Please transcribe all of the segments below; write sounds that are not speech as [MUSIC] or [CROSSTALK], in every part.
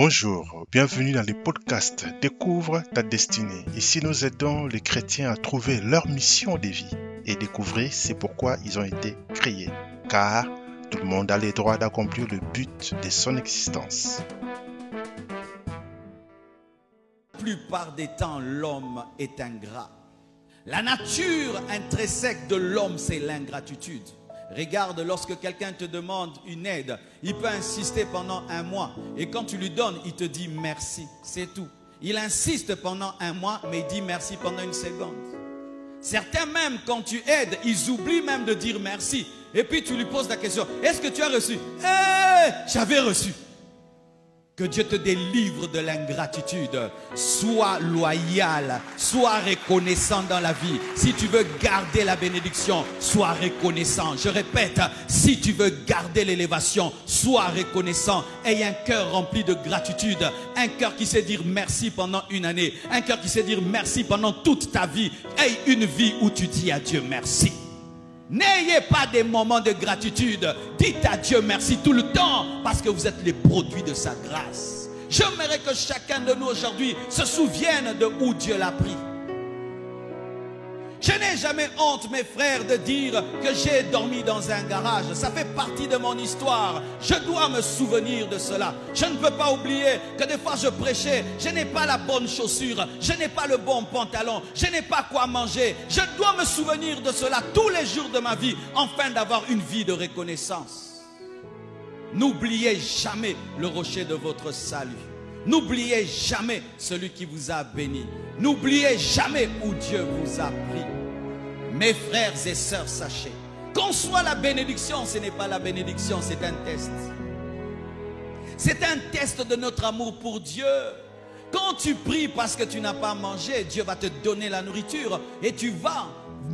Bonjour, bienvenue dans le podcast Découvre ta destinée. Ici, nous aidons les chrétiens à trouver leur mission de vie et découvrir c'est pourquoi ils ont été créés. Car tout le monde a le droit d'accomplir le but de son existence. La plupart des temps, l'homme est ingrat. La nature intrinsèque de l'homme, c'est l'ingratitude. Regarde, lorsque quelqu'un te demande une aide, il peut insister pendant un mois. Et quand tu lui donnes, il te dit merci. C'est tout. Il insiste pendant un mois, mais il dit merci pendant une seconde. Certains même, quand tu aides, ils oublient même de dire merci. Et puis tu lui poses la question, est-ce que tu as reçu? Eh, j'avais reçu. Que Dieu te délivre de l'ingratitude. Sois loyal, sois reconnaissant dans la vie. Si tu veux garder la bénédiction, sois reconnaissant. Je répète, si tu veux garder l'élévation, sois reconnaissant. Aie un cœur rempli de gratitude, un cœur qui sait dire merci pendant une année, un cœur qui sait dire merci pendant toute ta vie. Aie une vie où tu dis à Dieu merci. N'ayez pas des moments de gratitude. Dites à Dieu merci tout le temps parce que vous êtes les produits de sa grâce. J'aimerais que chacun de nous aujourd'hui se souvienne de où Dieu l'a pris. Je n'ai jamais honte, mes frères, de dire que j'ai dormi dans un garage. Ça fait partie de mon histoire. Je dois me souvenir de cela. Je ne peux pas oublier que des fois je prêchais, je n'ai pas la bonne chaussure, je n'ai pas le bon pantalon, je n'ai pas quoi manger. Je dois me souvenir de cela tous les jours de ma vie, afin d'avoir une vie de reconnaissance. N'oubliez jamais le rocher de votre salut. N'oubliez jamais celui qui vous a béni. N'oubliez jamais où Dieu vous a pris. Mes frères et sœurs, sachez, qu'on soit la bénédiction, ce n'est pas la bénédiction, c'est un test. C'est un test de notre amour pour Dieu. Quand tu pries parce que tu n'as pas mangé, Dieu va te donner la nourriture et tu vas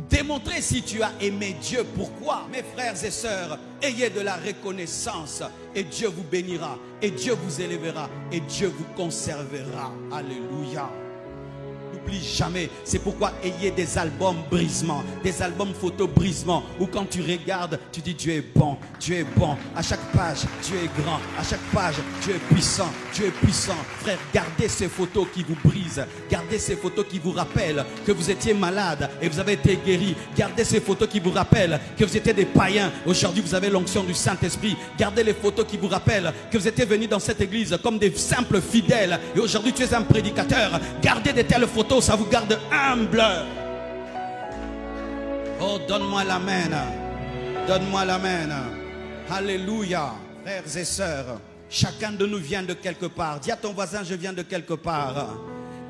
démontrer si tu as aimé Dieu. Pourquoi? Mes frères et sœurs, ayez de la reconnaissance et Dieu vous bénira et Dieu vous élèvera et Dieu vous conservera. Alléluia. N'oublie jamais. C'est pourquoi ayez des albums brisement, des albums photo brisement, où quand tu regardes, tu dis Dieu est bon, Dieu est bon. À chaque page, Dieu est grand. À chaque page, Dieu est puissant, Dieu est puissant. Frère, gardez ces photos qui vous brisent. Gardez ces photos qui vous rappellent que vous étiez malade et vous avez été guéri. Gardez ces photos qui vous rappellent que vous étiez des païens. Aujourd'hui, vous avez l'onction du Saint-Esprit. Gardez les photos qui vous rappellent que vous étiez venus dans cette église comme des simples fidèles. Et aujourd'hui, tu es un prédicateur. Gardez de telles photos, ça vous garde humble. Oh, donne-moi la. Donne-moi la. Alléluia. Frères et sœurs, chacun de nous vient de quelque part. Dis à ton voisin, je viens de quelque part.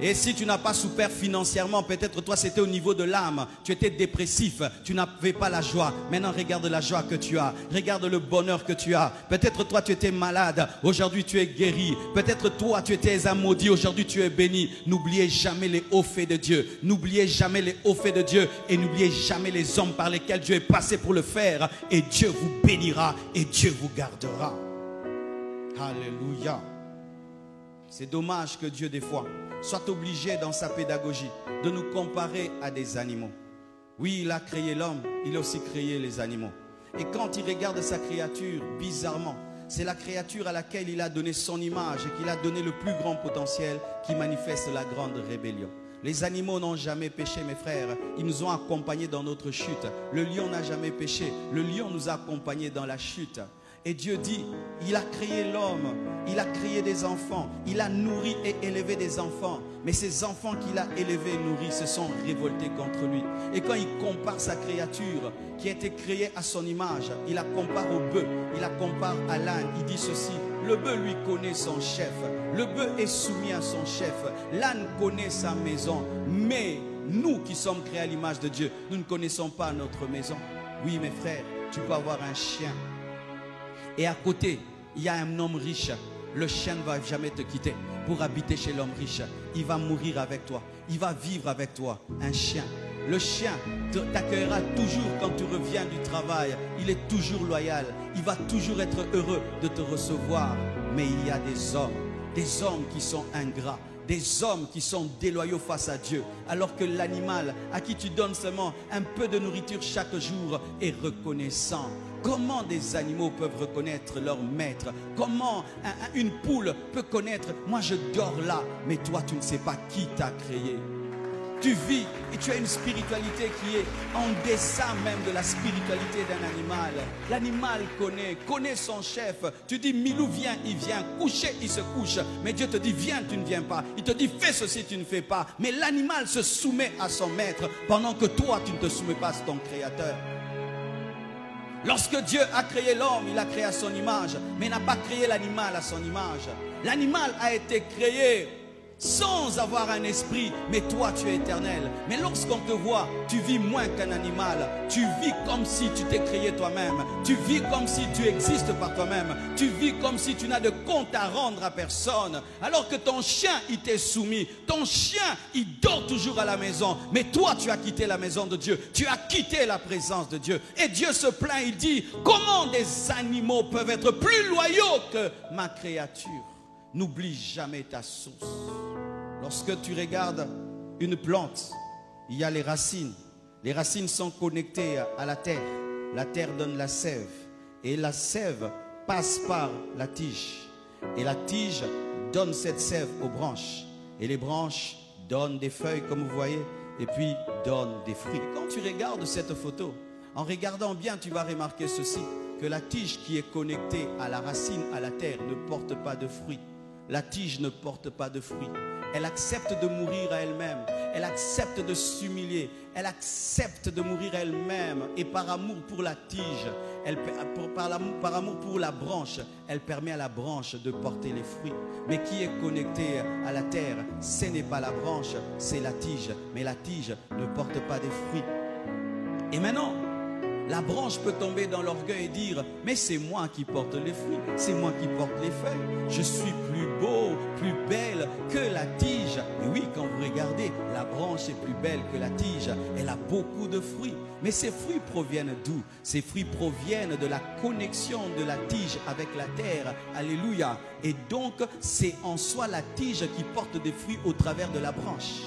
Et si tu n'as pas souffert financièrement, peut-être toi c'était au niveau de l'âme, tu étais dépressif, tu n'avais pas la joie. Maintenant regarde la joie que tu as, regarde le bonheur que tu as. Peut-être toi tu étais malade, aujourd'hui tu es guéri. Peut-être toi tu étais un maudit, aujourd'hui tu es béni. N'oubliez jamais les hauts faits de Dieu. N'oubliez jamais les hauts faits de Dieu et n'oubliez jamais les hommes par lesquels Dieu est passé pour le faire. Et Dieu vous bénira et Dieu vous gardera. Alléluia. C'est dommage que Dieu, des fois, soit obligé dans sa pédagogie de nous comparer à des animaux. Oui, il a créé l'homme, il a aussi créé les animaux. Et quand il regarde sa créature, bizarrement, c'est la créature à laquelle il a donné son image et qu'il a donné le plus grand potentiel qui manifeste la grande rébellion. Les animaux n'ont jamais péché, mes frères. Ils nous ont accompagnés dans notre chute. Le lion n'a jamais péché. Le lion nous a accompagnés dans la chute. Et Dieu dit, il a créé l'homme, il a créé des enfants, il a nourri et élevé des enfants. Mais ces enfants qu'il a élevés et nourris se sont révoltés contre lui. Et quand il compare sa créature qui a été créée à son image, il la compare au bœuf, il la compare à l'âne. Il dit ceci, le bœuf lui connaît son chef, le bœuf est soumis à son chef, l'âne connaît sa maison. Mais nous qui sommes créés à l'image de Dieu, nous ne connaissons pas notre maison. Oui, mes frères, tu peux avoir un chien, et à côté, il y a un homme riche. Le chien ne va jamais te quitter pour habiter chez l'homme riche. Il va mourir avec toi. Il va vivre avec toi. Un chien. Le chien t'accueillera toujours quand tu reviens du travail. Il est toujours loyal. Il va toujours être heureux de te recevoir. Mais il y a des hommes, des hommes qui sont ingrats, des hommes qui sont déloyaux face à Dieu, alors que l'animal à qui tu donnes seulement un peu de nourriture chaque jour est reconnaissant. Comment des animaux peuvent reconnaître leur maître? Comment un- un- une poule peut connaître Moi je dors là, mais toi tu ne sais pas qui t'a créé. Tu vis et tu as une spiritualité qui est en dessin même de la spiritualité d'un animal. L'animal connaît, connaît son chef. Tu dis Milou viens, il vient. Coucher, il se couche. Mais Dieu te dit viens, tu ne viens pas. Il te dit fais ceci, tu ne fais pas. Mais l'animal se soumet à son maître pendant que toi tu ne te soumets pas à ton créateur. Lorsque Dieu a créé l'homme, il a créé à son image, mais n'a pas créé l'animal à son image. L'animal a été créé sans avoir un esprit, mais toi tu es éternel. Mais lorsqu'on te voit, tu vis moins qu'un animal. Tu vis comme si tu t'es créé toi-même. Tu vis comme si tu existes par toi-même. Tu vis comme si tu n'as de compte à rendre à personne. Alors que ton chien, il t'est soumis. Ton chien, il dort toujours à la maison. Mais toi, tu as quitté la maison de Dieu. Tu as quitté la présence de Dieu. Et Dieu se plaint, il dit, comment des animaux peuvent être plus loyaux que ma créature? N'oublie jamais ta source. Lorsque tu regardes une plante, il y a les racines. Les racines sont connectées à la terre. La terre donne la sève. Et la sève passe par la tige. Et la tige donne cette sève aux branches. Et les branches donnent des feuilles, comme vous voyez, et puis donnent des fruits. Quand tu regardes cette photo, en regardant bien, tu vas remarquer ceci, que la tige qui est connectée à la racine, à la terre, ne porte pas de fruits. La tige ne porte pas de fruits. Elle accepte de mourir à elle-même. Elle accepte de s'humilier. Elle accepte de mourir elle-même. Et par amour pour la tige, par amour pour la branche, elle permet à la branche de porter les fruits. Mais qui est connecté à la terre, ce n'est pas la branche, c'est la tige. Mais la tige ne porte pas des fruits. Et maintenant, la branche peut tomber dans l'orgueil et dire, mais c'est moi qui porte les fruits, c'est moi qui porte les feuilles. Je suis plus beau, plus belle que la tige. Et oui, quand vous regardez, la branche est plus belle que la tige. Elle a beaucoup de fruits. Mais ces fruits proviennent d'où? Ces fruits proviennent de la connexion de la tige avec la terre. Alléluia. Et donc, c'est en soi la tige qui porte des fruits au travers de la branche.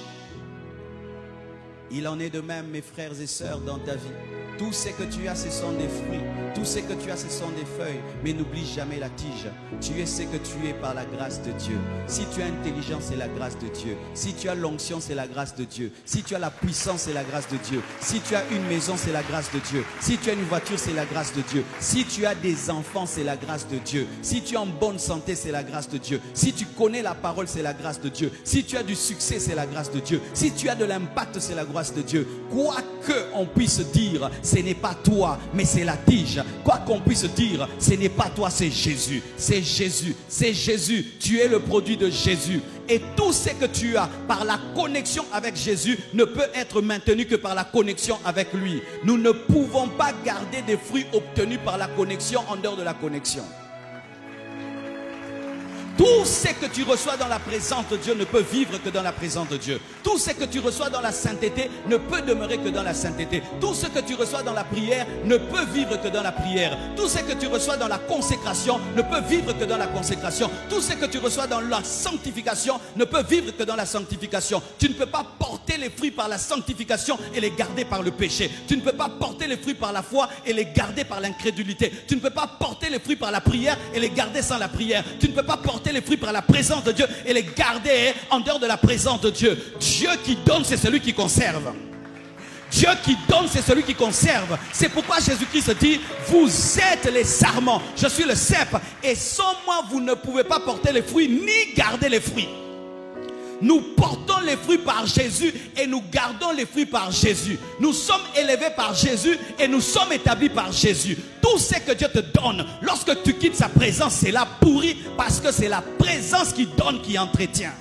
Il en est de même, mes frères et sœurs, dans ta vie. Tout ce que tu as, ce sont des fruits. Tout ce que tu as, ce sont des feuilles. Mais n'oublie jamais la tige. Tu es ce que tu es par la grâce de Dieu. Si tu as intelligence, c'est la grâce de Dieu. Si tu as l'onction, c'est la grâce de Dieu. Si tu as la puissance, c'est la grâce de Dieu. Si tu as une maison, c'est la grâce de Dieu. Si tu as une voiture, c'est la grâce de Dieu. Si tu as des enfants, c'est la grâce de Dieu. Si tu es en bonne santé, c'est la grâce de Dieu. Si tu connais la parole, c'est la grâce de Dieu. Si tu as du succès, c'est la grâce de Dieu. Si tu as de l'impact, c'est la grâce de Dieu. Quoi que on puisse dire, ce n'est pas toi, mais c'est la tige. Quoi qu'on puisse dire, ce n'est pas toi, c'est Jésus. C'est Jésus. C'est Jésus. Tu es le produit de Jésus. Et tout ce que tu as par la connexion avec Jésus ne peut être maintenu que par la connexion avec lui. Nous ne pouvons pas garder des fruits obtenus par la connexion en dehors de la connexion. Tout ce que tu reçois dans la présence de Dieu ne peut vivre que dans la présence de Dieu. Tout ce que tu reçois dans la sainteté ne peut demeurer que dans la sainteté. Tout ce que tu reçois dans la prière ne peut vivre que dans la prière. Tout ce que tu reçois dans la consécration ne peut vivre que dans la consécration. Tout ce que tu reçois dans la sanctification ne peut vivre que dans la sanctification. Tu ne peux pas porter les fruits par la sanctification et les garder par le péché. Tu ne peux pas porter les fruits par la foi et les garder par l'incrédulité. Tu ne peux pas porter les fruits par la prière et les garder sans la prière. Tu ne peux pas porter les fruits par la présence de Dieu et les garder en dehors de la présence de Dieu. Dieu qui donne, c'est celui qui conserve. Dieu qui donne, c'est celui qui conserve. C'est pourquoi Jésus-Christ dit, vous êtes les sarments, je suis le cep, et sans moi, vous ne pouvez pas porter les fruits ni garder les fruits. Nous portons les fruits par Jésus et nous gardons les fruits par Jésus. Nous sommes élevés par Jésus et nous sommes établis par Jésus. Tout ce que Dieu te donne, lorsque tu quittes sa présence, c'est la pourri parce que c'est la présence qui donne, qui entretient.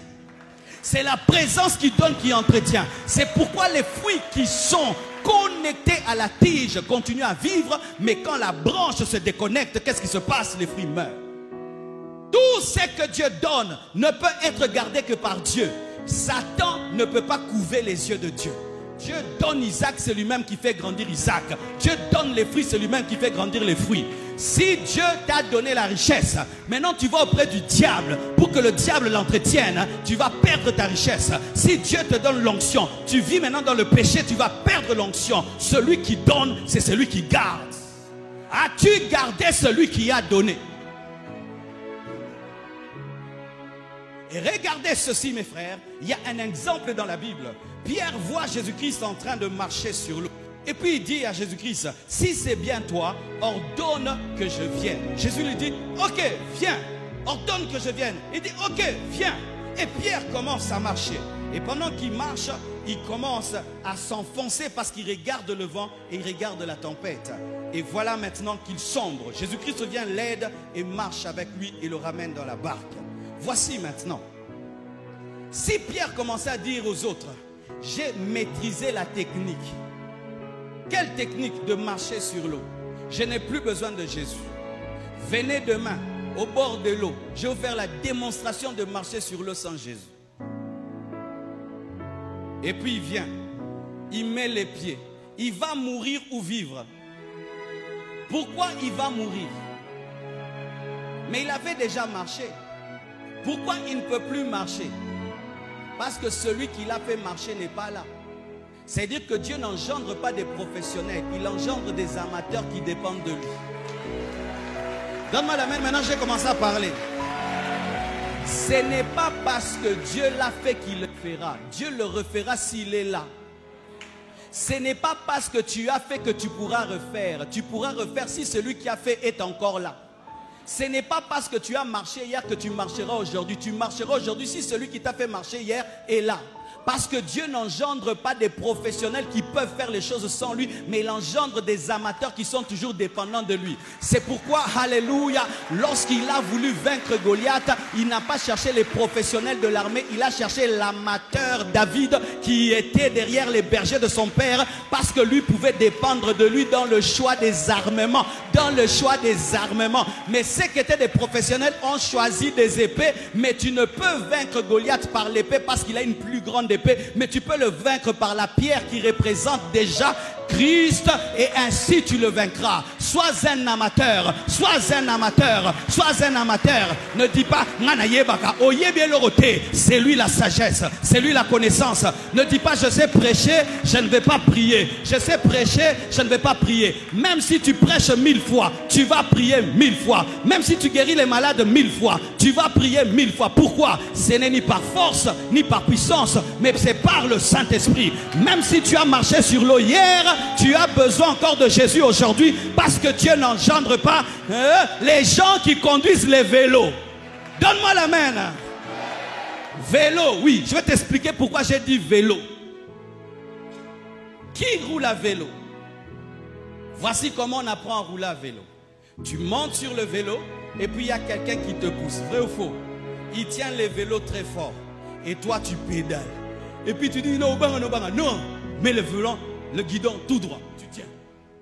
C'est la présence qui donne, qui entretient. C'est pourquoi les fruits qui sont connectés à la tige continuent à vivre, mais quand la branche se déconnecte, qu'est-ce qui se passe? Les fruits meurent. Tout ce que Dieu donne ne peut être gardé que par Dieu. Satan ne peut pas couver les yeux de Dieu. Dieu donne Isaac, c'est lui-même qui fait grandir Isaac. Dieu donne les fruits, c'est lui-même qui fait grandir les fruits. Si Dieu t'a donné la richesse, maintenant tu vas auprès du diable pour que le diable l'entretienne, tu vas perdre ta richesse. Si Dieu te donne l'onction, tu vis maintenant dans le péché, tu vas perdre l'onction. Celui qui donne, c'est celui qui garde. As-tu gardé celui qui a donné? Et regardez ceci, mes frères. Il y a un exemple dans la Bible. Pierre voit Jésus-Christ en train de marcher sur l'eau. Et puis il dit à Jésus-Christ, si c'est bien toi, ordonne que je vienne. Jésus lui dit, ok, viens, ordonne que je vienne. Il dit, ok, viens. Et Pierre commence à marcher. Et pendant qu'il marche, il commence à s'enfoncer parce qu'il regarde le vent et il regarde la tempête. Et voilà maintenant qu'il sombre. Jésus-Christ vient, l'aide et marche avec lui et le ramène dans la barque. Voici maintenant. Si Pierre commençait à dire aux autres, j'ai maîtrisé la technique. Quelle technique de marcher sur l'eau? Je n'ai plus besoin de Jésus. Venez demain au bord de l'eau. Je vais faire la démonstration de marcher sur l'eau sans Jésus. Et puis il vient, il met les pieds. Il va mourir ou vivre. Pourquoi il va mourir? Mais il avait déjà marché. Pourquoi il ne peut plus marcher? Parce que celui qui l'a fait marcher n'est pas là. C'est-à-dire que Dieu n'engendre pas des professionnels, il engendre des amateurs qui dépendent de lui. Donne-moi la main, maintenant j'ai commencé à parler. Ce n'est pas parce que Dieu l'a fait qu'il le fera. Dieu le refera s'il est là. Ce n'est pas parce que tu as fait que tu pourras refaire. Tu pourras refaire si celui qui a fait est encore là. Ce n'est pas parce que tu as marché hier que tu marcheras aujourd'hui. Tu marcheras aujourd'hui si celui qui t'a fait marcher hier est là. Parce que Dieu n'engendre pas des professionnels qui peuvent faire les choses sans lui, mais il engendre des amateurs qui sont toujours dépendants de lui. C'est pourquoi, Alléluia, lorsqu'il a voulu vaincre Goliath, il n'a pas cherché les professionnels de l'armée, il a cherché l'amateur David qui était derrière les bergers de son père, parce que lui pouvait dépendre de lui dans le choix des armements, dans le choix des armements. Mais ceux qui étaient des professionnels ont choisi des épées, mais tu ne peux vaincre Goliath par l'épée parce qu'il a une plus grande épée mais tu peux le vaincre par la pierre qui représente déjà Christ et ainsi tu le vaincras. Sois un amateur, sois un amateur, sois un amateur. Ne dis pas c'est lui la sagesse, c'est lui la connaissance. Ne dis pas je sais prêcher, je ne vais pas prier. Je sais prêcher, je ne vais pas prier. Même si tu prêches mille fois, tu vas prier mille fois. Même si tu guéris les malades mille fois, tu vas prier mille fois. Pourquoi? Ce n'est ni par force, ni par puissance, mais c'est par le Saint-Esprit. Même si tu as marché sur l'eau hier, tu as besoin encore de Jésus aujourd'hui parce que Dieu n'engendre pas hein, les gens qui conduisent les vélos. Donne-moi la main. Vélo, oui, je vais t'expliquer pourquoi j'ai dit vélo. Qui roule à vélo? Voici comment on apprend à rouler à vélo. Tu montes sur le vélo et puis il y a quelqu'un qui te pousse. Vrai ou faux? Il tient les vélos très fort et toi tu pédales. Et puis tu dis non, non, non, non, mais le volant le guidon tout droit. Tu tiens.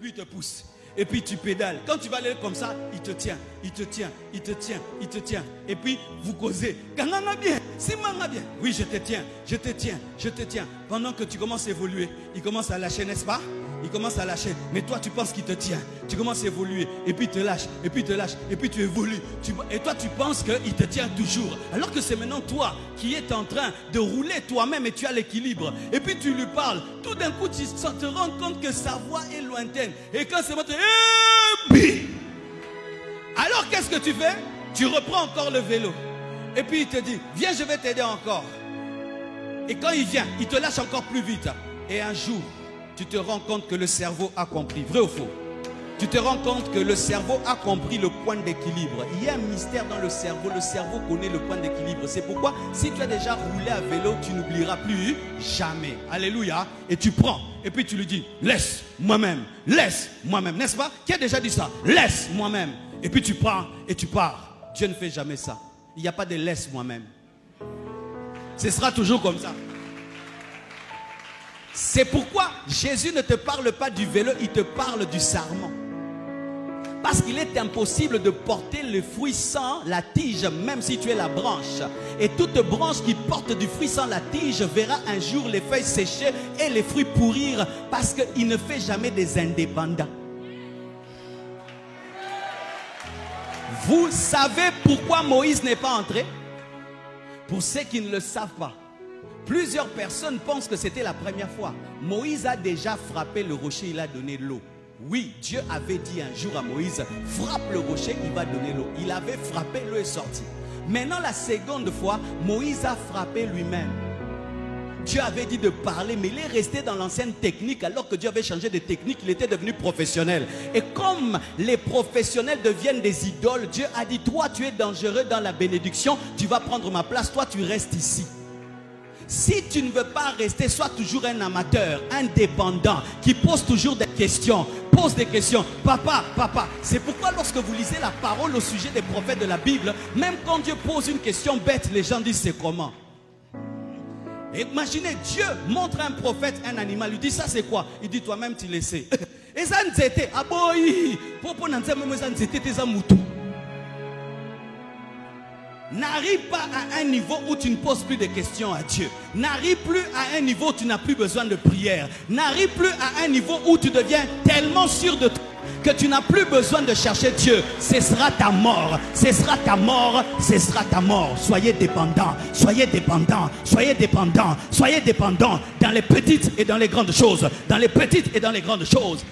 Lui te pousse. Et puis tu pédales. Quand tu vas aller comme ça, il te tient, il te tient, il te tient, il te tient. Et puis vous causez. bien, si bien. Oui, je te tiens, je te tiens, je te tiens. Pendant que tu commences à évoluer, il commence à lâcher, n'est-ce pas? Il commence à lâcher. Mais toi, tu penses qu'il te tient. Tu commences à évoluer. Et puis il te lâche. Et puis il te lâche. Et puis tu évolues. et toi, tu penses qu'il te tient toujours. Alors que c'est maintenant toi qui es en train de rouler toi-même et tu as l'équilibre. Et puis tu lui parles. Tout d'un coup, tu te rends compte que sa voix est lointaine. Et quand c'est. Eh, Alors qu'est-ce que tu fais? Tu reprends encore le vélo. Et puis il te dit, viens, je vais t'aider encore. Et quand il vient, il te lâche encore plus vite. Et un jour, tu te rends compte que le cerveau a compris. Vrai ou faux? Tu te rends compte que le cerveau a compris le point d'équilibre. Il y a un mystère dans le cerveau. Le cerveau connaît le point d'équilibre. C'est pourquoi si tu as déjà roulé à vélo, tu n'oublieras plus jamais. Alléluia. Et tu prends. Et puis tu lui dis, laisse moi-même. Laisse moi-même. N'est-ce pas? Qui a déjà dit ça? Laisse moi-même. Et puis tu prends et tu pars. Dieu ne fait jamais ça. Il n'y a pas de laisse moi-même. Ce sera toujours comme ça. C'est pourquoi Jésus ne te parle pas du vélo, il te parle du sarment. Parce qu'il est impossible de porter le fruit sans la tige, même si tu es la branche. Et toute branche qui porte du fruit sans la tige verra un jour les feuilles sécher et les fruits pourrir, parce qu'il ne fait jamais des indépendants. Vous savez pourquoi Moïse n'est pas entré? Pour ceux qui ne le savent pas. Plusieurs personnes pensent que c'était la première fois. Moïse a déjà frappé le rocher, il a donné l'eau. Oui, Dieu avait dit un jour à Moïse, frappe le rocher, il va donner l'eau. Il avait frappé, l'eau est sortie. Maintenant, la seconde fois, Moïse a frappé lui-même. Dieu avait dit de parler, mais il est resté dans l'ancienne technique alors que Dieu avait changé de technique, il était devenu professionnel. Et comme les professionnels deviennent des idoles, Dieu a dit, toi tu es dangereux dans la bénédiction, tu vas prendre ma place, toi tu restes ici. Si tu ne veux pas rester, sois toujours un amateur, indépendant, qui pose toujours des questions. Pose des questions. Papa, papa. C'est pourquoi lorsque vous lisez la parole au sujet des prophètes de la Bible, même quand Dieu pose une question bête, les gens disent c'est comment? Imaginez, Dieu montre un prophète un animal, il dit ça c'est quoi? Il dit toi-même tu le sais. [LAUGHS] Et ça. N'arrive pas à un niveau où tu ne poses plus de questions à Dieu. N'arrive plus à un niveau où tu n'as plus besoin de prière. N'arrive plus à un niveau où tu deviens tellement sûr de toi que tu n'as plus besoin de chercher Dieu. Ce sera ta mort. Ce sera ta mort. Ce sera ta mort. Soyez dépendants. Soyez dépendants. Soyez dépendants. Soyez dépendants dans les petites et dans les grandes choses. Dans les petites et dans les grandes choses.